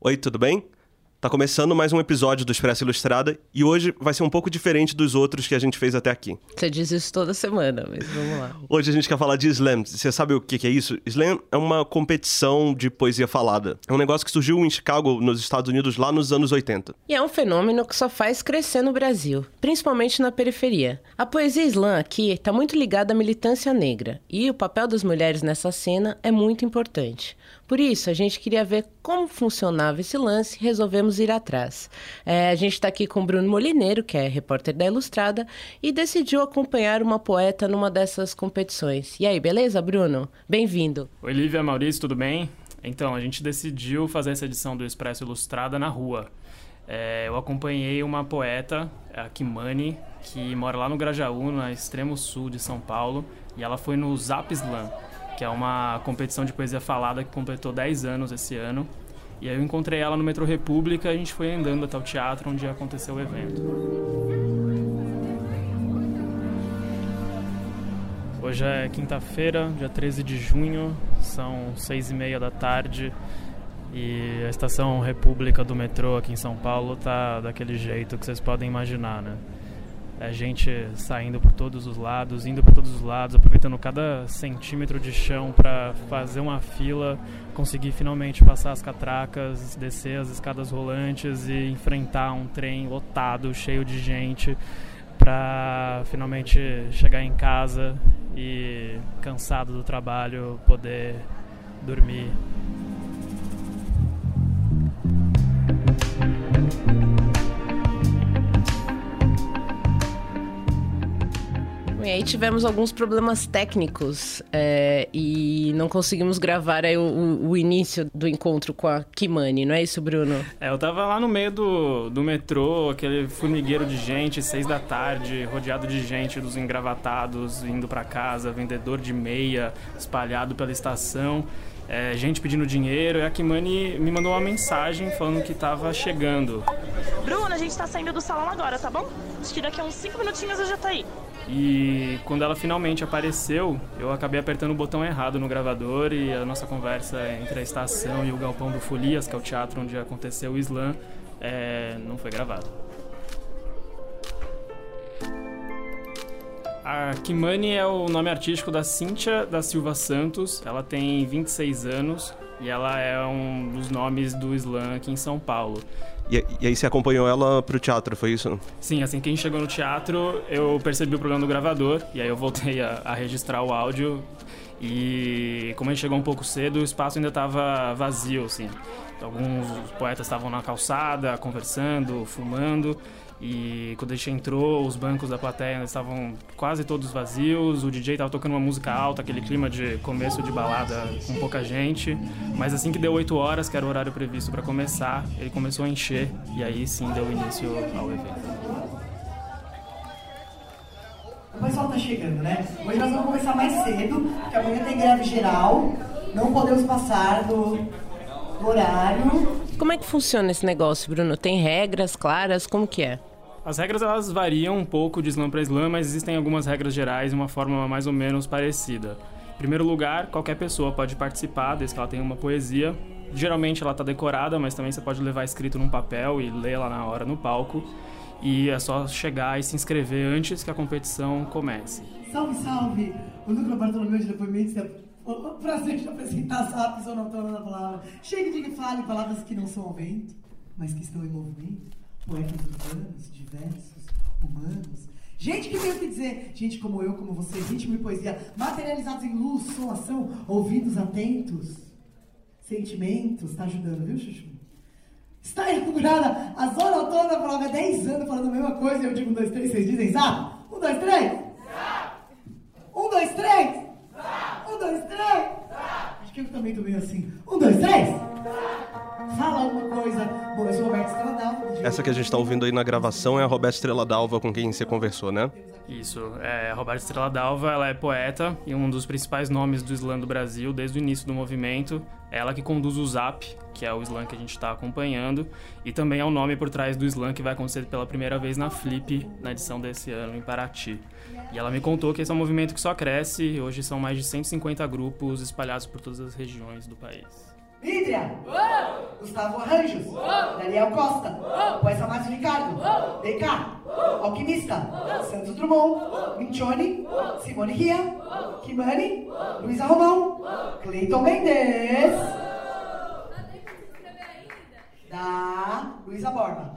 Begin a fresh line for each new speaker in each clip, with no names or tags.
Oi, tudo bem? Tá começando mais um episódio do Expresso Ilustrada e hoje vai ser um pouco diferente dos outros que a gente fez até aqui.
Você diz isso toda semana, mas vamos lá.
Hoje a gente quer falar de slam. Você sabe o que é isso? Slam é uma competição de poesia falada. É um negócio que surgiu em Chicago, nos Estados Unidos, lá nos anos 80.
E é um fenômeno que só faz crescer no Brasil, principalmente na periferia. A poesia slam aqui está muito ligada à militância negra e o papel das mulheres nessa cena é muito importante. Por isso, a gente queria ver como funcionava esse lance e resolvemos ir atrás. É, a gente está aqui com o Bruno Molineiro, que é repórter da Ilustrada, e decidiu acompanhar uma poeta numa dessas competições. E aí, beleza, Bruno? Bem-vindo.
Oi, Lívia, Maurício, tudo bem? Então, a gente decidiu fazer essa edição do Expresso Ilustrada na rua. É, eu acompanhei uma poeta, a Kimani, que mora lá no Grajaú, no extremo sul de São Paulo, e ela foi no Zap Slam que é uma competição de poesia falada que completou 10 anos esse ano. E aí eu encontrei ela no Metrô República e a gente foi andando até o teatro onde aconteceu o evento. Hoje é quinta-feira, dia 13 de junho, são seis e meia da tarde e a estação República do metrô aqui em São Paulo tá daquele jeito que vocês podem imaginar, né? É gente saindo por todos os lados, indo por todos os lados, aproveitando cada centímetro de chão para fazer uma fila, conseguir finalmente passar as catracas, descer as escadas rolantes e enfrentar um trem lotado, cheio de gente, para finalmente chegar em casa e cansado do trabalho poder dormir
aí tivemos alguns problemas técnicos é, e não conseguimos gravar aí o, o, início do encontro com a Kimani, não é isso, Bruno?
É, eu tava lá no meio do, do metrô, aquele formigueiro de gente, seis da tarde, rodeado de gente, dos engravatados, indo para casa, vendedor de meia espalhado pela estação. É, gente pedindo dinheiro, e a Kimani me mandou uma mensagem falando que estava chegando.
Bruno, a gente está saindo do salão agora, tá bom? Acho que daqui a uns cinco minutinhos eu já tá aí.
E quando ela finalmente apareceu, eu acabei apertando o botão errado no gravador e a nossa conversa entre a estação e o galpão do Folias, que é o teatro onde aconteceu o slam, é, não foi gravado. A Kimani é o nome artístico da Cíntia da Silva Santos. Ela tem 26 anos e ela é um dos nomes do slam aqui em São Paulo.
E, e, aí você acompanhou ela pro teatro, foi isso?
Sim, assim que a gente chegou no teatro, eu percebi o problema do gravador, e aí eu voltei a, a registrar o áudio. E como a gente chegou um pouco cedo, o espaço ainda estava vazio, assim. Alguns poetas estavam na calçada, conversando, fumando. E quando a gente entrou, os bancos da plateia estavam quase todos vazios, o DJ estava tocando uma música alta, aquele clima de começo de balada com pouca gente. Mas assim que deu 8 horas, que era o horário previsto para começar, ele começou a encher e aí sim deu início ao evento.
O pessoal tá chegando, né? Hoje nós vamos começar mais cedo, porque amanhã tem greve geral, não podemos passar do, horário.
Como é que funciona esse negócio, Bruno? Tem regras claras? Como que é?
As regras elas variam um pouco de slam para slam, mas existem algumas regras gerais de uma forma mais ou menos parecida. Em primeiro lugar, qualquer pessoa pode participar, desde que ela tenha uma poesia. Geralmente ela está decorada, mas também você pode levar escrito num papel e ler lá na hora no palco. E é só chegar e se inscrever antes que a competição comece.
Salve, salve! O Núcleo Bartolomeu de Depoimentos é o prazer de apresentar rápidas ou não da palavra. Chegue de que fale palavras que não são ao vento, mas que estão em movimento poetas urbanos, diversos, humanos. Gente que tem o que dizer, gente como eu, como você, ritmo e poesia, materializados em luz, som, ação, ouvidos atentos, sentimentos, tá ajudando, viu, Chuchu? Está inaugurada a Zona Autônoma da Palavra há 10 anos falando a mesma coisa, eu digo um, dois, três, vocês dizem, sabe? Um, dois, três! Um, dois, três! Um, dois, três! Acho que eu também tô meio assim. Um, dois, três! Fala alguma coisa. Bom, eu sou Roberto Estrela Dalva.
Essa que a gente está ouvindo aí na gravação é a Roberto Estrela Dalva com quem você conversou, né?
Isso, é, a Roberta Estrela Dalva, ela é poeta e um dos principais nomes do slam do Brasil desde o início do movimento. Ela que conduz o Zap, que é o slam que a gente está acompanhando, e também é o nome por trás do slam que vai acontecer pela primeira vez na Flip, na edição desse ano em Paraty. E ela me contou que esse é um movimento que só cresce, hoje são mais de 150 grupos espalhados por todas as regiões do país.
Mídria. Gustavo Arranjos. Daniel Costa. Poeta Márcio Ricardo. DK. Alquimista. Santos Drummond. Mincione. Simone Ria. Kimani. Luísa Romão. Cleiton Mendes. Da Luísa Borba.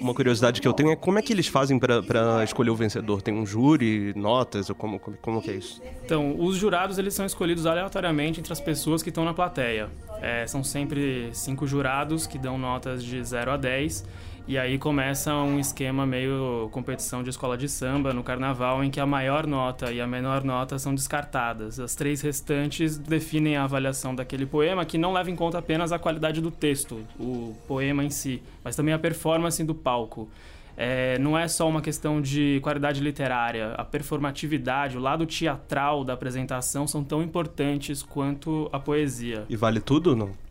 Uma curiosidade que eu tenho é como é que eles fazem pra escolher o vencedor? Tem um júri, notas, ou como, como, como que é isso?
Então, os jurados eles são escolhidos aleatoriamente entre as pessoas que estão na plateia. É, são sempre cinco jurados que dão notas de 0 a 10. E aí começa um esquema meio competição de escola de samba no carnaval, em que a maior nota e a menor nota são descartadas. As três restantes definem a avaliação daquele poema, que não leva em conta apenas a qualidade do texto, o poema em si, mas também a performance do palco. É, não é só uma questão de qualidade literária, a performatividade, o lado teatral da apresentação são tão importantes quanto a poesia.
E vale tudo não?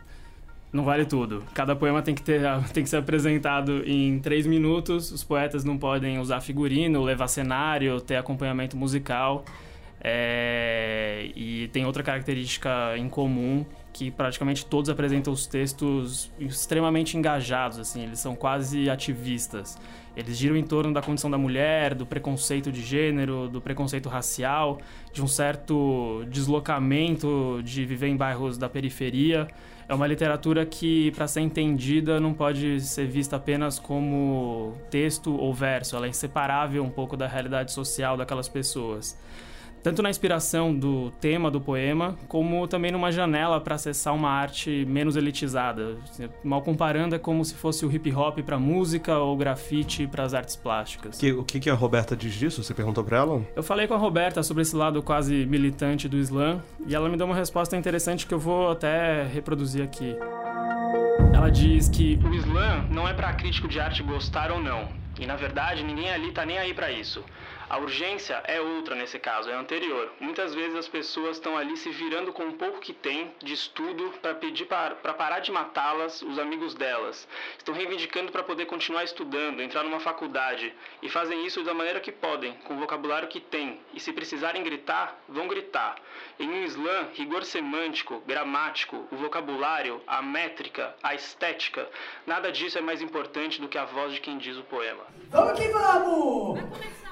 Não vale tudo. Cada poema tem que, ter, tem que ser apresentado em três minutos. Os poetas não podem usar figurino, levar cenário, ter acompanhamento musical. É, E tem outra característica em comum que praticamente todos apresentam os textos extremamente engajados, assim, eles são quase ativistas. Eles giram em torno da condição da mulher, do preconceito de gênero, do preconceito racial, de um certo deslocamento de viver em bairros da periferia. É uma literatura que, para ser entendida, não pode ser vista apenas como texto ou verso. Ela é inseparável um pouco da realidade social daquelas pessoas. Tanto na inspiração do tema do poema, como também numa janela para acessar uma arte menos elitizada. Mal comparando, é como se fosse o hip hop para música ou grafite para as artes plásticas.
Que- o que, que a Roberta diz disso? Você perguntou pra ela?
Eu falei com a Roberta sobre esse lado quase militante do Islã e ela me deu uma resposta interessante que eu vou até reproduzir aqui. Ela diz que o Islã não é para crítico de arte gostar ou não. E na verdade, ninguém ali tá nem aí para isso. A urgência é outra nesse caso, é anterior. Muitas vezes as pessoas estão ali se virando com o pouco que tem de estudo para pedir para parar de matá-las, os amigos delas. Estão reivindicando para poder continuar estudando, entrar numa faculdade e fazem isso da maneira que podem, com o vocabulário que têm. E se precisarem gritar, vão gritar. Em um Islã, rigor semântico, gramático, o vocabulário, a métrica, a estética, nada disso é mais importante do que a voz de quem diz o poema.
Vamos que vamos!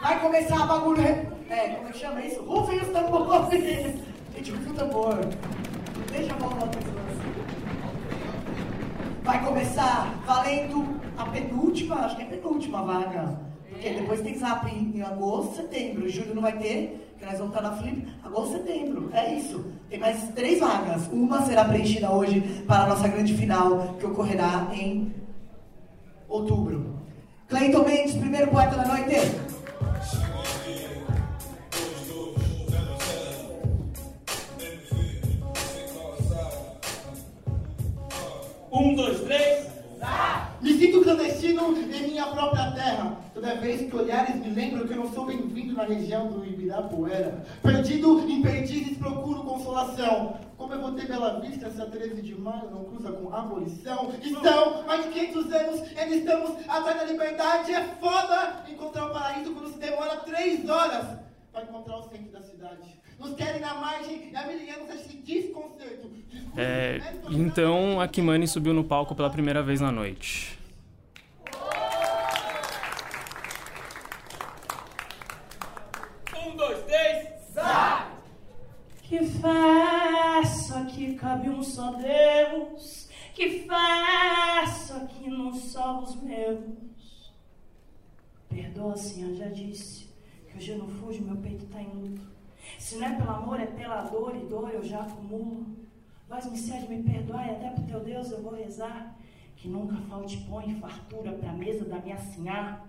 Vai começar a bagulho. É, como é que chama isso? Rufem os tambores! Gente, rufem o tambor. Deixa a bola uma assim. Vai começar valendo a penúltima, acho que é a penúltima vaga. Porque depois tem zap em, em agosto, setembro. Em julho não vai ter, que nós vamos estar na Flip. Agosto, setembro. É isso. Tem mais três vagas. Uma será preenchida hoje para a nossa grande final, que ocorrerá em outubro. Cleiton Mendes, primeiro poeta da noite.
Um, dois, três. Me sinto clandestino em minha própria terra. Toda vez que olhares me lembram que eu não sou bem-vindo na região do Ibirapuera. Perdido em perdizes procuro consolação. Como eu vou ter Bela Vista essa 13 de maio não cruza com abolição? Estão mais de 500 anos, ainda estamos atrás da liberdade. É foda encontrar o paraíso quando se demora 3 horas para encontrar o centro da cidade. Nos querem na margem e esse desconcerto. Discurso
É,
médico-
então a Kimani subiu no palco pela primeira vez na noite.
Um, dois, três.
Que festa que cabe um só Deus, que festa que não só os meus. Perdoa, senhor, já disse que hoje eu não fujo, meu peito tá em. Se não é pelo amor, é pela dor, e dor eu já acumulo. Vós me cede, me perdoai, até pro teu Deus eu vou rezar. Que nunca falte pão e fartura pra mesa da minha sinhá.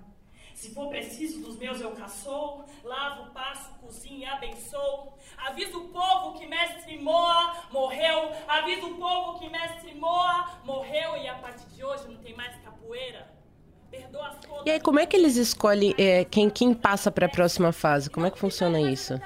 Se for preciso dos meus eu caçou, lavo, passo, cozinho e abençoo. Avisa o povo que mestre Moa morreu. Avisa o povo que mestre Moa morreu e a partir de hoje não tem mais capoeira. Perdoa as todas.
E aí, como é que eles escolhem é, quem, quem passa para a próxima fase? Como é que funciona isso?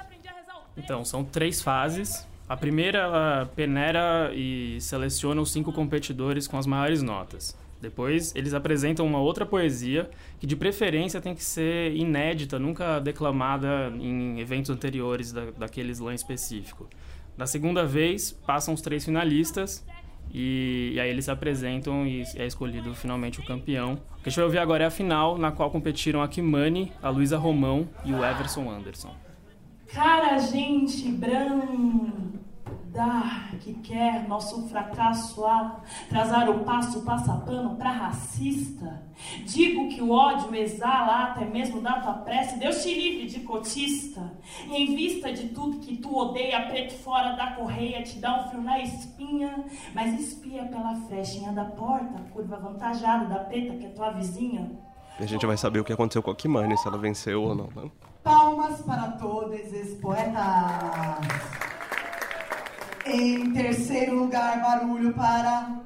Então, são três fases. A primeira, ela peneira e seleciona os cinco competidores com as maiores notas. Depois, eles apresentam uma outra poesia, que de preferência tem que ser inédita, nunca declamada em eventos anteriores da, daquele slam específico. Da segunda vez, passam os três finalistas e, e, aí eles se apresentam e é escolhido finalmente o campeão. O que a gente vai ouvir agora é a final, na qual competiram a Kimani, a Luísa Romão e o Everson Anderson.
Cara, gente, branco dar que quer nosso fracasso atrasar o passo passapano pra racista. Digo que o ódio exala até mesmo da tua prece, Deus te livre de cotista. E em vista de tudo que tu odeia, preto fora da correia, te dá um frio na espinha, mas espia pela frechinha da porta, curva avantajada da preta que é tua vizinha.
E a gente vai saber o que aconteceu com a Kimani, se ela venceu ou não, né?
Palmas para todos os poetas! Em terceiro lugar, barulho para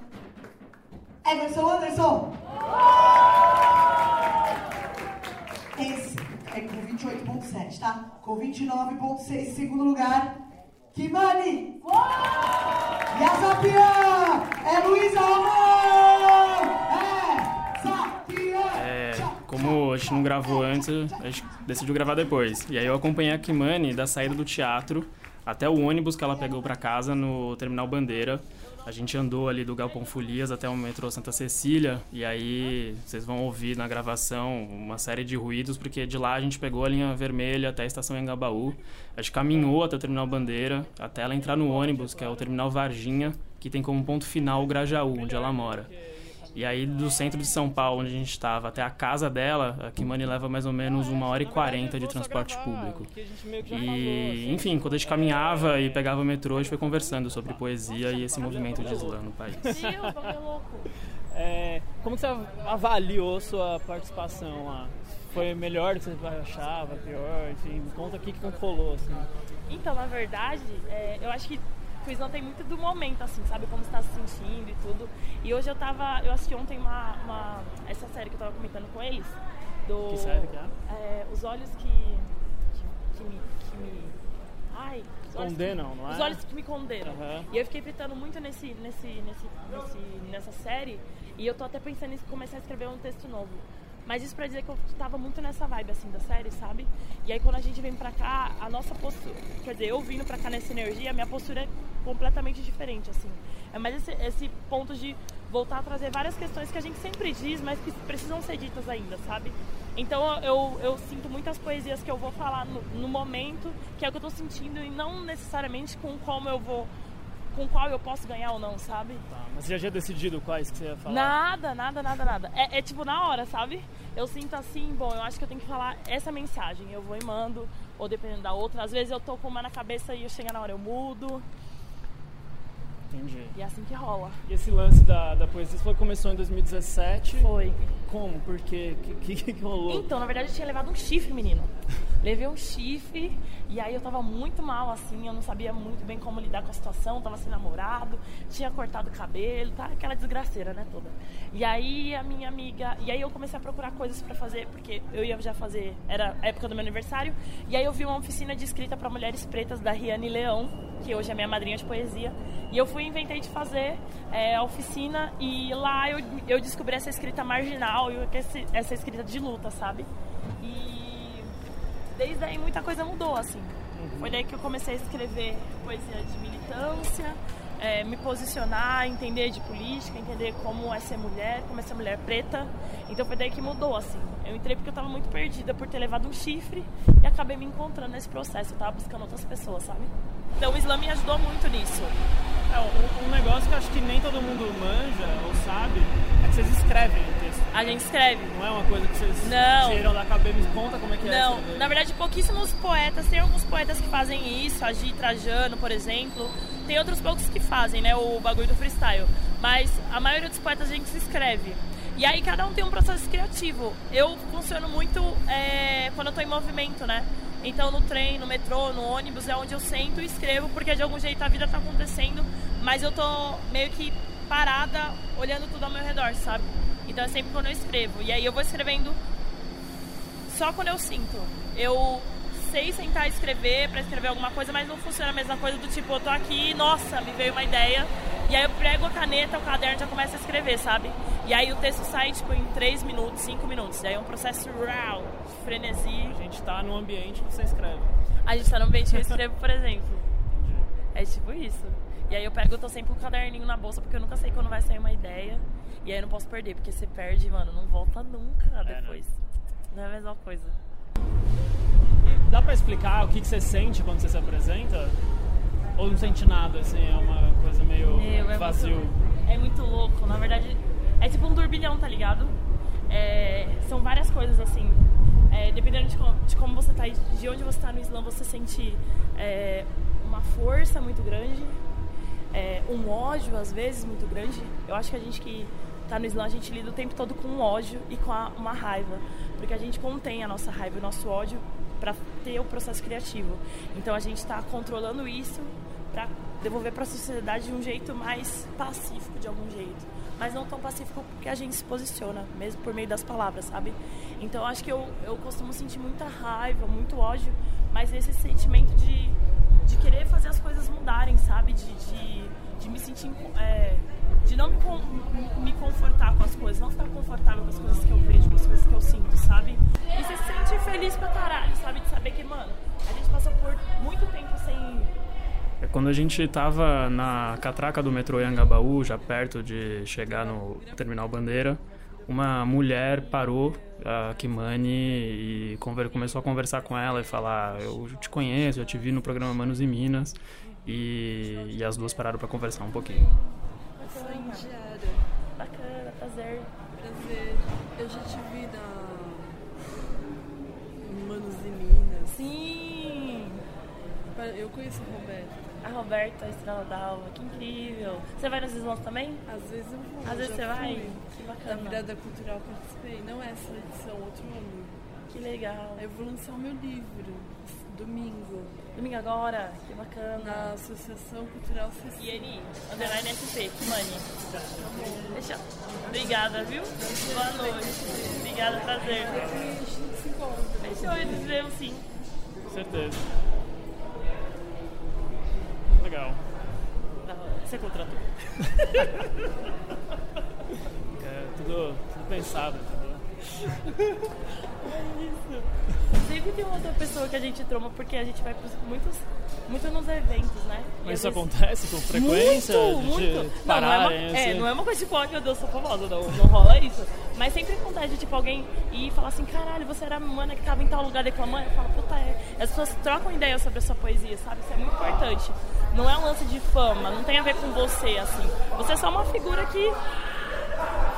Everson Anderson. Esse é com 28,7, tá? Com 29,6, segundo lugar, Kimani. E a Zapian é Luísa Romão. É Zapian.
É, como a gente não gravou antes, a gente decidiu gravar depois. E aí eu acompanhei a Kimani da saída do teatro até o ônibus que ela pegou para casa no Terminal Bandeira. A gente andou ali do Galpão Folias até o metrô Santa Cecília e aí vocês vão ouvir na gravação uma série de ruídos porque de lá a gente pegou a linha vermelha até a estação Engabaú. A gente caminhou até o Terminal Bandeira, até ela entrar no ônibus, que é o Terminal Varginha, que tem como ponto final o Grajaú, onde ela mora. E aí, do centro de São Paulo, onde a gente estava, até a casa dela, a Kimani leva mais ou menos uma hora e quarenta de transporte público. E, enfim, quando a gente caminhava e pegava o metrô, a gente foi conversando sobre poesia e esse movimento de slam no país.
É, como você avaliou sua participação lá? Foi melhor do que você achava, pior? Enfim, conta o que, que rolou, assim.
Então, na verdade, é, eu acho que quiz não tem muito do momento, assim, sabe? Como você tá se sentindo e tudo. E hoje eu tava. Eu assisti ontem uma, uma essa série que eu tava comentando com eles. Do,
que série que é?
é os olhos que. que, que me. Que me ai,
os condenam,
que,
não é?
Os olhos que me condenam. Uhum. E eu fiquei fritando muito nesse, nesse, nesse, nesse, nessa série. E eu tô até pensando em começar a escrever um texto novo. Mas isso pra dizer que eu tava muito nessa vibe, assim, da série, sabe? E aí quando a gente vem pra cá, a nossa postura... Quer dizer, eu vindo pra cá nessa energia, a minha postura é completamente diferente, assim. É mais esse, esse ponto de voltar a trazer várias questões que a gente sempre diz, mas que precisam ser ditas ainda, sabe? Então eu, eu sinto muitas poesias que eu vou falar no, no momento, que é o que eu tô sentindo, e não necessariamente com como eu vou com qual eu posso ganhar ou não, sabe?
Tá, mas você já tinha decidido quais que você ia falar?
Nada, nada, nada, nada. É, é, tipo na hora, sabe? Eu sinto assim, bom, eu acho que eu tenho que falar essa mensagem. Eu vou e mando, ou dependendo da outra. Às vezes eu tô com uma na cabeça e eu chego na hora eu mudo.
Entendi.
E é assim que rola.
E esse lance da, da poesia foi, começou em 2017?
Foi.
Como? Por quê? O que, que, que rolou?
Então, na verdade, eu tinha levado um chifre, menino. Levei um chifre e aí eu tava muito mal, assim, eu não sabia muito bem como lidar com a situação, tava sem namorado, tinha cortado o cabelo, tá? Aquela desgraceira, né, toda. E aí a minha amiga. E aí eu comecei a procurar coisas para fazer, porque eu ia já fazer. Era a época do meu aniversário. E aí eu vi uma oficina de escrita para mulheres pretas da Riane Leão, que hoje é minha madrinha de poesia. E eu fui inventei de fazer é, a oficina e lá eu, eu descobri essa escrita marginal e essa escrita de luta, sabe? E desde aí muita coisa mudou, assim. Uhum. Foi daí que eu comecei a escrever poesia de militância, é, me posicionar, entender de política, entender como é ser mulher, como é ser mulher preta. Então foi daí que mudou, assim. Eu entrei porque eu estava muito perdida por ter levado um chifre e acabei me encontrando nesse processo. Eu estava buscando outras pessoas, sabe? Então o Islã me ajudou muito nisso.
É, um, um, negócio que eu acho que nem todo mundo manja ou sabe é que vocês escrevem o texto.
A gente escreve.
Não é uma coisa que vocês
não.
tiram da cabeça e conta como é que
não.
é.
Não, na verdade pouquíssimos poetas, tem alguns poetas que fazem isso, Agi Trajano, por exemplo. Tem outros poucos que fazem, né, o bagulho do freestyle. Mas a maioria dos poetas a gente se escreve. E aí cada um tem um processo criativo. Eu funciono muito é, quando eu tô em movimento, né? Então no trem, no metrô, no ônibus é onde eu sento e escrevo, porque de algum jeito a vida tá acontecendo, mas eu tô meio que parada, olhando tudo ao meu redor, sabe? Então é sempre quando eu escrevo. E aí eu vou escrevendo só quando eu sinto. Eu sei sentar e escrever para escrever alguma coisa, mas não funciona a mesma coisa do tipo, eu tô aqui, nossa, me veio uma ideia, e aí eu prego a caneta, o caderno já começa a escrever, sabe? E aí o texto sai, tipo, em 3 minutos, 5 minutos. E aí é um processo raw, frenesi.
A gente tá no ambiente que você escreve.
A gente tá no ambiente que eu escrevo, por exemplo. É tipo isso. E aí eu pego, eu tô sempre com o caderninho na bolsa, porque eu nunca sei quando vai sair uma ideia. E aí eu não posso perder, porque você perde, mano, não volta nunca
É, né?
depois. Não é a mesma coisa.
Explicar o que, que você sente quando você se apresenta? Ou não sente nada, assim, é uma coisa meio
Meu, é
vazio?
Muito, é muito louco. Na verdade, é tipo um turbilhão, tá ligado? É, são várias coisas assim. É, dependendo de, de como você tá, e de onde você tá no Islã, você sente é, uma força muito grande, é, um ódio às vezes muito grande. Eu acho que a gente que tá no Islã, a gente lida o tempo todo com ódio e com a- uma raiva, porque a gente contém a nossa raiva e o nosso ódio para ter o processo criativo. Então a gente está controlando isso para devolver para a sociedade de um jeito mais pacífico, de algum jeito. Mas não tão pacífico porque a gente se posiciona, mesmo por meio das palavras, sabe? Então acho que eu, eu costumo sentir muita raiva, muito ódio, mas esse sentimento de, de querer fazer as coisas mudarem, sabe? De, de, de me sentir. é, de não me, con- me confortar com as coisas, não ficar confortável com as coisas que eu vejo, com as coisas que eu sinto, sabe? E você se sente feliz pra caralho, sabe? De saber que, mano, a gente passou por muito tempo sem
É Quando a gente tava na catraca do metrô Anhangabaú, já perto de chegar no Terminal Bandeira, uma mulher parou a Kimani e começou a conversar com ela e falar: Eu te conheço, eu te vi no programa Manos e Minas. E, e as duas pararam para conversar um pouquinho.
Indiana.
Bacana, prazer.
Prazer. Eu já te vi na. Manos e Minas.
Sim!
Eu conheço a Roberta.
A Roberta, a Estrela d'Alva, que incrível. Você vai nos Islãs também?
Às vezes eu vou.
Às vezes você vai?
fui.
Que
Na
bacana.
virada cultural participei. Não essa edição, outro ano.
Que legal.
Eu vou lançar o meu livro. Domingo.
Domingo agora? Que bacana.
Na Associação Cultural CC.
Ieni, underline SP, Kimani. Fechou. Obrigada, viu? Boa noite. Obrigada, prazer.
A gente se encontra.
Fechou, eles vemos sim.
Com certeza. Legal.
Hora. Você contratou.
É tudo, tudo pensado, entendeu?
É isso. Sempre tem uma outra pessoa que a gente troma porque a gente vai pros, muitos, muito nos eventos, né? E
Mas isso
vezes-
acontece com frequência?
Muito, muito. Não, não, é uma, é,
assim?
não é uma coisa tipo, ai meu Deus, sou famosa, não, não rola isso. Mas sempre acontece tipo alguém ir e falar assim, caralho, você era a mana que tava em tal lugar declamando. Eu falo, puta, é. As pessoas trocam ideia sobre a sua poesia, sabe? Isso é muito importante. Não é um lance de fama, não tem a ver com você, assim. Você é só uma figura que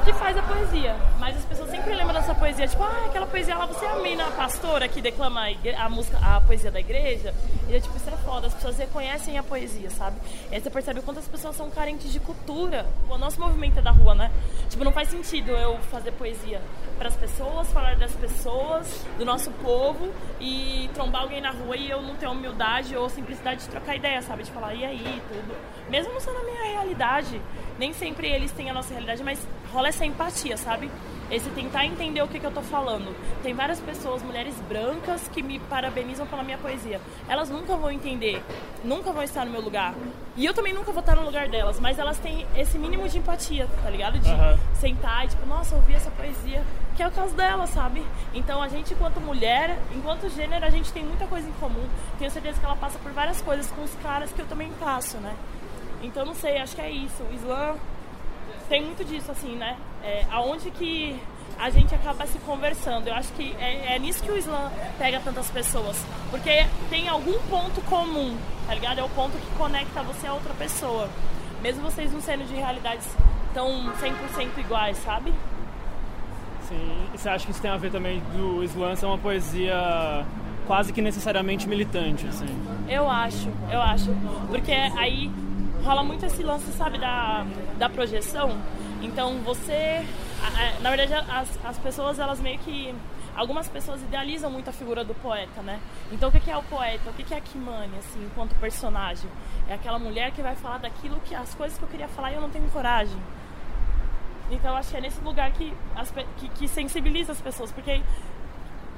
que faz a poesia. Mas as pessoas sempre lembram dessa poesia, tipo, ah, aquela poesia lá, você é a mina pastora que declama a, igre- a música, a poesia da igreja. E é tipo, isso é foda, as pessoas reconhecem a poesia, sabe? E aí você percebe o quanto as pessoas são carentes de cultura. O nosso movimento é da rua, né? Tipo, não faz sentido eu fazer poesia para as pessoas, falar das pessoas, do nosso povo e trombar alguém na rua e eu não ter humildade ou simplicidade de trocar ideia, sabe? De falar, e aí, tudo. Mesmo não sendo a minha realidade, nem sempre eles têm a nossa realidade, mas rola essa empatia, sabe? Esse tentar entender o que, que eu tô falando. Tem várias pessoas, mulheres brancas, que me parabenizam pela minha poesia. Elas nunca vão entender, nunca vão estar no meu lugar. E eu também nunca vou estar no lugar delas, mas elas têm esse mínimo de empatia, tá ligado? De
Aham.
sentar e tipo, nossa, ouvir essa poesia, que é o caso dela, sabe? Então a gente, enquanto mulher, enquanto gênero, a gente tem muita coisa em comum. Tenho certeza que ela passa por várias coisas com os caras que eu também passo, né? Então não sei, acho que é isso. O Islã tem muito disso, assim, né? É, aonde que a gente acaba se conversando. Eu acho que é, é nisso que o Islã pega tantas pessoas. Porque tem algum ponto comum, tá ligado? É o ponto que conecta você a outra pessoa. Mesmo vocês não sendo de realidades tão 100% iguais, sabe?
Sim. E você acha que isso tem a ver também do Islã ser uma poesia quase que necessariamente militante, assim?
Eu acho, eu acho. Porque aí rola muito esse lance, sabe, da, da projeção. Então você. Na verdade, as, as pessoas, elas meio que. Algumas pessoas idealizam muito a figura do poeta, né? Então o que é o poeta? O que é a Kimani, assim, enquanto personagem? É aquela mulher que vai falar daquilo que. as coisas que eu queria falar e eu não tenho coragem. Então eu acho que é nesse lugar que, as que, que sensibiliza as pessoas, porque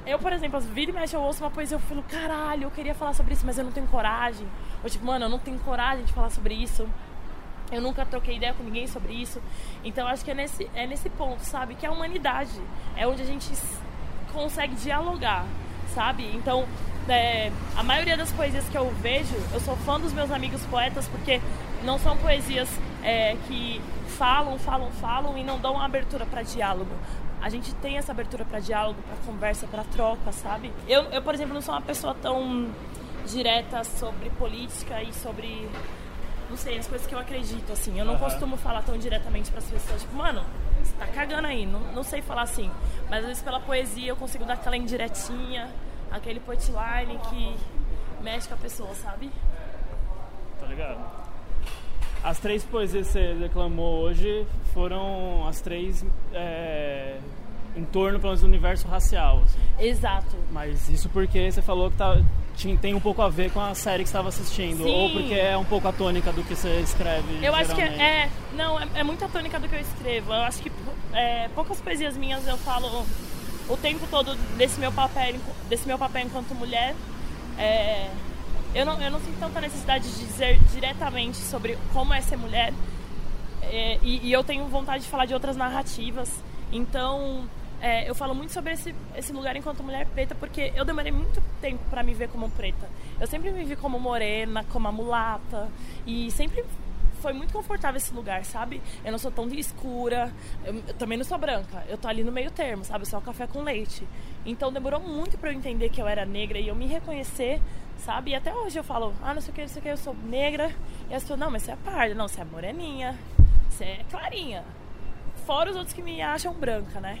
eu, por exemplo, às vira e mexe, eu ouço uma poesia eu falo, caralho, eu queria falar sobre isso, mas eu não tenho coragem. Ou tipo, mano, eu não tenho coragem de falar sobre isso. Eu nunca troquei ideia com ninguém sobre isso. Então acho que é nesse, é nesse ponto, sabe? Que é a humanidade. É onde a gente consegue dialogar. sabe? Então, é, a maioria das poesias que eu vejo, eu sou fã dos meus amigos poetas porque não são poesias é, que falam, falam, falam e não dão abertura para diálogo. A gente tem essa abertura para diálogo, para conversa, para troca, sabe? Eu, eu, por exemplo, não sou uma pessoa tão direta sobre política e sobre não sei, as coisas que eu acredito, assim. Eu não uhum. costumo falar tão diretamente para as pessoas, tipo, mano, você tá cagando aí, não, não sei falar assim. Mas às vezes pela poesia eu consigo dar aquela indiretinha, aquele punchline que mexe com a pessoa, sabe?
Tá ligado. As três poesias que você declamou hoje foram as três é, em torno, pelo menos, do universo racial. Assim.
Exato.
Mas isso porque você falou que tá, tem um pouco a ver com a série que estava assistindo?
Sim.
Ou porque é um pouco a tônica do que você escreve?
Eu
geralmente?
acho que é. Não, é, é muito a tônica do que eu escrevo. Eu acho que é, poucas poesias minhas eu falo o tempo todo desse meu papel, desse meu papel enquanto mulher. É, eu, não, eu não sinto tanta necessidade de dizer diretamente sobre como é ser mulher. É, e, e eu tenho vontade de falar de outras narrativas. Então, é, eu falo muito sobre esse, esse lugar enquanto mulher preta porque eu demorei muito tempo para me ver como preta. Eu sempre me vi como morena, como a mulata e sempre foi muito confortável esse lugar, sabe? Eu não sou tão escura, eu, eu, também não sou branca, eu tô ali no meio termo, sabe? Só café com leite. Então demorou muito para eu entender que eu era negra e eu me reconhecer, sabe? E até hoje eu falo, ah, não sei o que, não sei o que, eu sou negra. E as pessoas, não, mas você é parda, não, você é moreninha, você é clarinha. Fora os outros que me acham branca, né?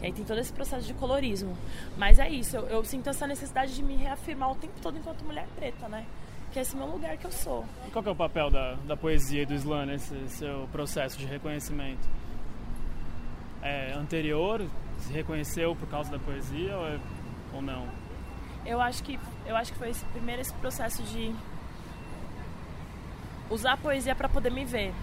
E aí tem todo esse processo de colorismo. Mas é isso, eu, eu, sinto essa necessidade de me reafirmar o tempo todo enquanto mulher preta, né? Que é esse meu lugar que eu sou.
E qual é o papel da, da poesia e do slam nesse seu processo de reconhecimento? É anterior? Se reconheceu por causa da poesia ou, é, ou não?
Eu acho que eu acho que foi esse, primeiro esse processo de usar a poesia para poder me ver,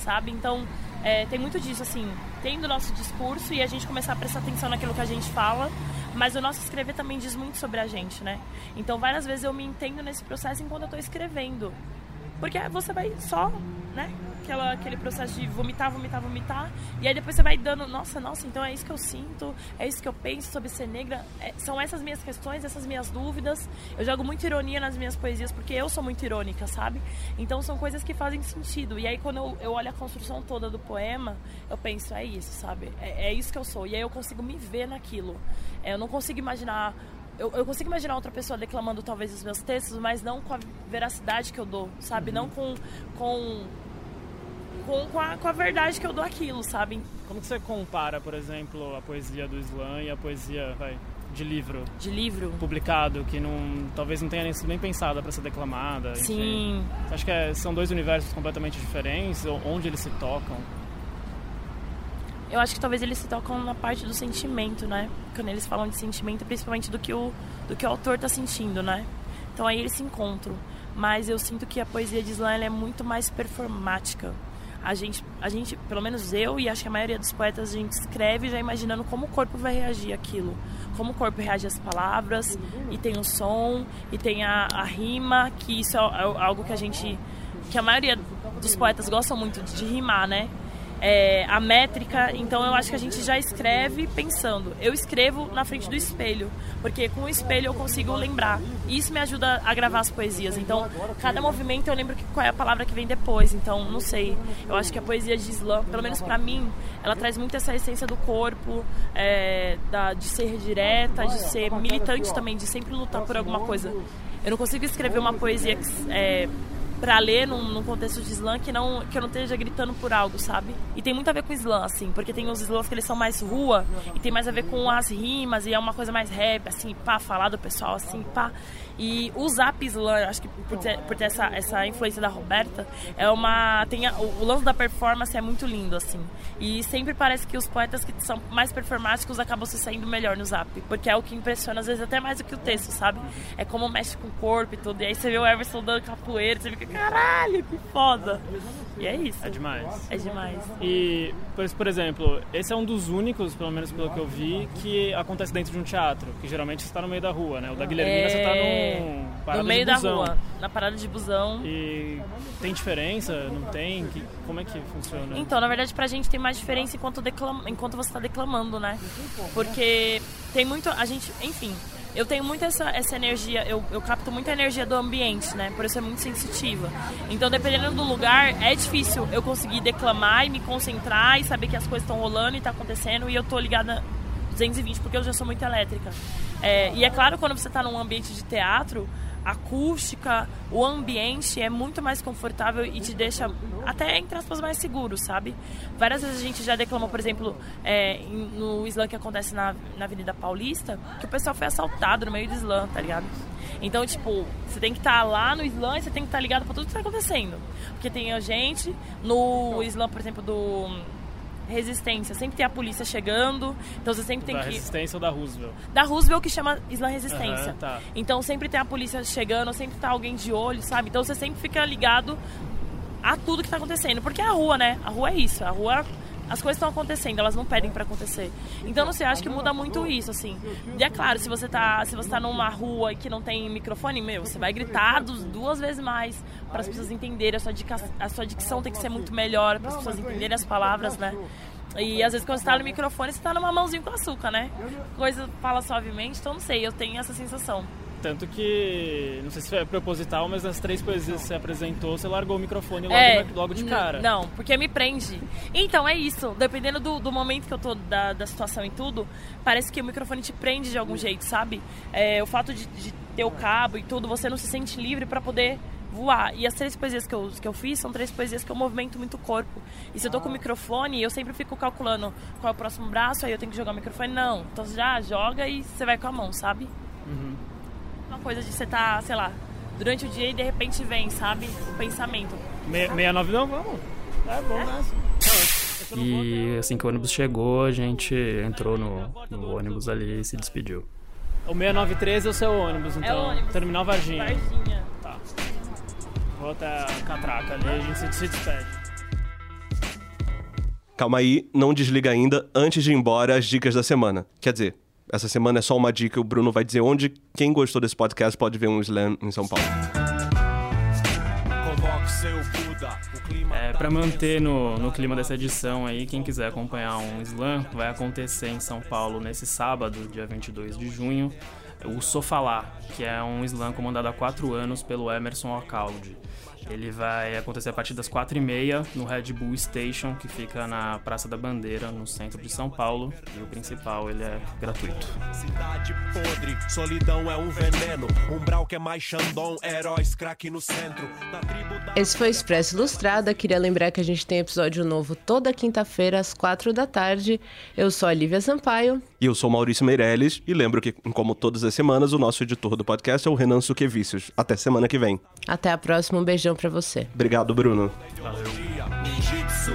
sabe? Então é, tem muito disso, assim, tem do nosso discurso e a gente começar a prestar atenção naquilo que a gente fala, mas o nosso escrever também diz muito sobre a gente, né? Então, várias vezes eu me entendo nesse processo enquanto eu estou escrevendo. Porque você vai só, né? Aquela, aquele processo de vomitar, vomitar, vomitar. E aí depois você vai dando, nossa, nossa, então é isso que eu sinto, é isso que eu penso sobre ser negra. É, são essas minhas questões, essas minhas dúvidas. Eu jogo muita ironia nas minhas poesias, porque eu sou muito irônica, sabe? Então são coisas que fazem sentido. E aí quando eu, eu olho a construção toda do poema, eu penso, é isso, sabe? É, é isso que eu sou. E aí eu consigo me ver naquilo. É, eu não consigo imaginar eu, eu, consigo imaginar outra pessoa declamando talvez os meus textos, mas não com a veracidade que eu dou, sabe? Uhum. Não com, com, com, com, a, com a verdade que eu dou aquilo, sabe?
Como que você compara, por exemplo, a poesia do slam e a poesia vai, de livro?
De livro?
Publicado, que não, talvez não tenha nem sido nem pensada para ser declamada.
Sim.
Enfim. Acha que é, são dois universos completamente diferentes? Onde eles se tocam?
Eu acho que talvez eles se tocam na parte do sentimento, né? Quando eles falam de sentimento, principalmente do que o, do que o autor está sentindo, né? Então aí eles se encontram. Mas eu sinto que a poesia de Slam é muito mais performática. A gente, a gente, pelo menos eu e acho que a maioria dos poetas, a gente escreve já imaginando como o corpo vai reagir àquilo. Como o corpo reage às palavras, e tem o som, e tem a, a rima, que isso é, é algo que a gente. que a maioria dos poetas gostam muito de rimar, né? É, a métrica. Então eu acho que a gente já escreve pensando. Eu escrevo na frente do espelho, porque com o espelho eu consigo lembrar. E isso me ajuda a gravar as poesias. Então, cada movimento eu lembro que, qual é a palavra que vem depois. Então, não sei. Eu acho que a poesia de slam, pelo menos para mim, ela traz muito essa essência do corpo, é, da, de ser direta, de ser militante também, de sempre lutar por alguma coisa. Eu não consigo escrever uma poesia que, é, para ler num, num, contexto de slam que, não, que eu não esteja gritando por algo, sabe? E tem muito a ver com slam, assim, porque tem os slams que eles são mais rua e tem mais a ver com as rimas e é uma coisa mais rap, assim, pá, falar do pessoal, assim, pá. E o Zap Slam, acho que por ter, por ter essa, essa influência da Roberta, é uma. Tem a, o, o lance da performance é muito lindo, assim. E sempre parece que os poetas que são mais performáticos acabam se saindo melhor no Zap. Porque é o que impressiona, às vezes, até mais do que o texto, sabe? É como mexe com o corpo e tudo. E aí você vê o Everson dando capoeira, você fica, caralho, que foda. E é isso.
É demais.
É demais.
E, por exemplo, esse é um dos únicos, pelo menos pelo que eu vi, que acontece dentro de um teatro. Que geralmente você está no meio da rua, né? O da Guilhermina é... você está no,
no meio
da
rua, na parada de busão.
E tem diferença? Não tem? Que, como é que funciona?
Então, na verdade, pra gente tem mais diferença enquanto, declam... enquanto você está declamando, né? Porque tem muito... A gente, enfim eu tenho muito essa, essa energia, eu, eu capto muita energia do ambiente, né? Por isso é muito sensitiva. Então, dependendo do lugar, é difícil eu conseguir declamar e me concentrar e saber que as coisas estão rolando e tá acontecendo e eu tô ligada 220 porque eu já sou muito elétrica. É, e é claro, quando você está num ambiente de teatro, acústica, o ambiente é muito mais confortável e te deixa até, entre aspas, mais seguro, sabe? Várias vezes a gente já declamou, por exemplo, é, no slam que acontece na, na Avenida Paulista, que o pessoal foi assaltado no meio do slam, tá ligado? Então, tipo, você tem que estar tá lá no slam e você tem que estar tá ligado para tudo que está acontecendo. Porque tem a gente, no slam, por exemplo, do resistência. Sempre tem a polícia chegando, então você sempre tem
da
que...
resistência ou da Roosevelt?
Da Roosevelt que chama Isla Resistência.
Uhum, tá.
Então sempre tem a polícia chegando, sempre tá alguém de olho, sabe? Então você sempre fica ligado a tudo que tá acontecendo. Porque é a rua, né? A rua é isso. A rua as coisas estão acontecendo, elas não pedem para acontecer. Então, não sei, acho que muda muito isso, assim. E é claro, se você tá, se você tá numa rua que não tem microfone, meu, você vai gritar duas vezes mais para as pessoas entenderem. A sua, dica, a sua dicção tem que ser muito melhor para as pessoas entenderem as palavras, né? E às vezes quando você tá no microfone, você tá numa mãozinha com açúcar, né? Coisa fala suavemente, então não sei, eu tenho essa sensação.
Tanto que, não sei se foi proposital, mas nas três poesias que você apresentou, você largou o microfone logo,
é,
logo de cara.
Não, porque me prende. Então, é isso. Dependendo do, do momento que eu tô, da, da situação e tudo, parece que o microfone te prende de algum jeito, sabe? É, o fato de, de ter o cabo e tudo, você não se sente livre para poder voar. E as três poesias que eu, que eu fiz são três poesias que eu movimento muito o corpo. E se eu tô com o microfone, eu sempre fico calculando qual é o próximo braço, aí eu tenho que jogar o microfone. Não. Então já joga e você vai com a mão, sabe?
Uhum
uma coisa de você estar, tá, sei lá, durante o dia e de repente vem, sabe? O pensamento.
Me, 69 não, vamos. É bom, né? E assim que o ônibus chegou, a gente entrou no, no ônibus ali e se despediu. O 6913 é o seu ônibus, então.
É o ônibus.
Terminal Varginha.
Varginha.
Tá. Vou até a catraca ali, a gente se, se despede.
Calma aí, não desliga ainda. Antes de ir embora, as dicas da semana. Quer dizer, essa semana é só uma dica, o Bruno vai dizer onde quem gostou desse podcast pode ver um slam em São Paulo.
É, para manter no, no clima dessa edição aí, quem quiser acompanhar um slam, vai acontecer em São Paulo nesse sábado, dia 22 de junho, o Sofalá, que é um slam comandado há quatro anos pelo Emerson Ocaldi. Ele vai acontecer a partir das 4h30 no Red Bull Station, que fica na Praça da Bandeira, no centro de São Paulo. E o principal, ele é gratuito. Cidade podre, solidão é um veneno. Umbral que é mais Xandão, heróis craque no centro.
Esse foi o Expresso Ilustrada. Queria lembrar que a gente tem episódio novo toda quinta-feira, às 4 da tarde. Eu sou a Lívia Sampaio.
E eu sou Maurício Meirelles. E lembro que, como todas as semanas, o nosso editor do podcast é o Renan Suquevicius. Até semana que vem.
Até a próxima. Um beijão para você.
Obrigado, Bruno.
Ninjitsu,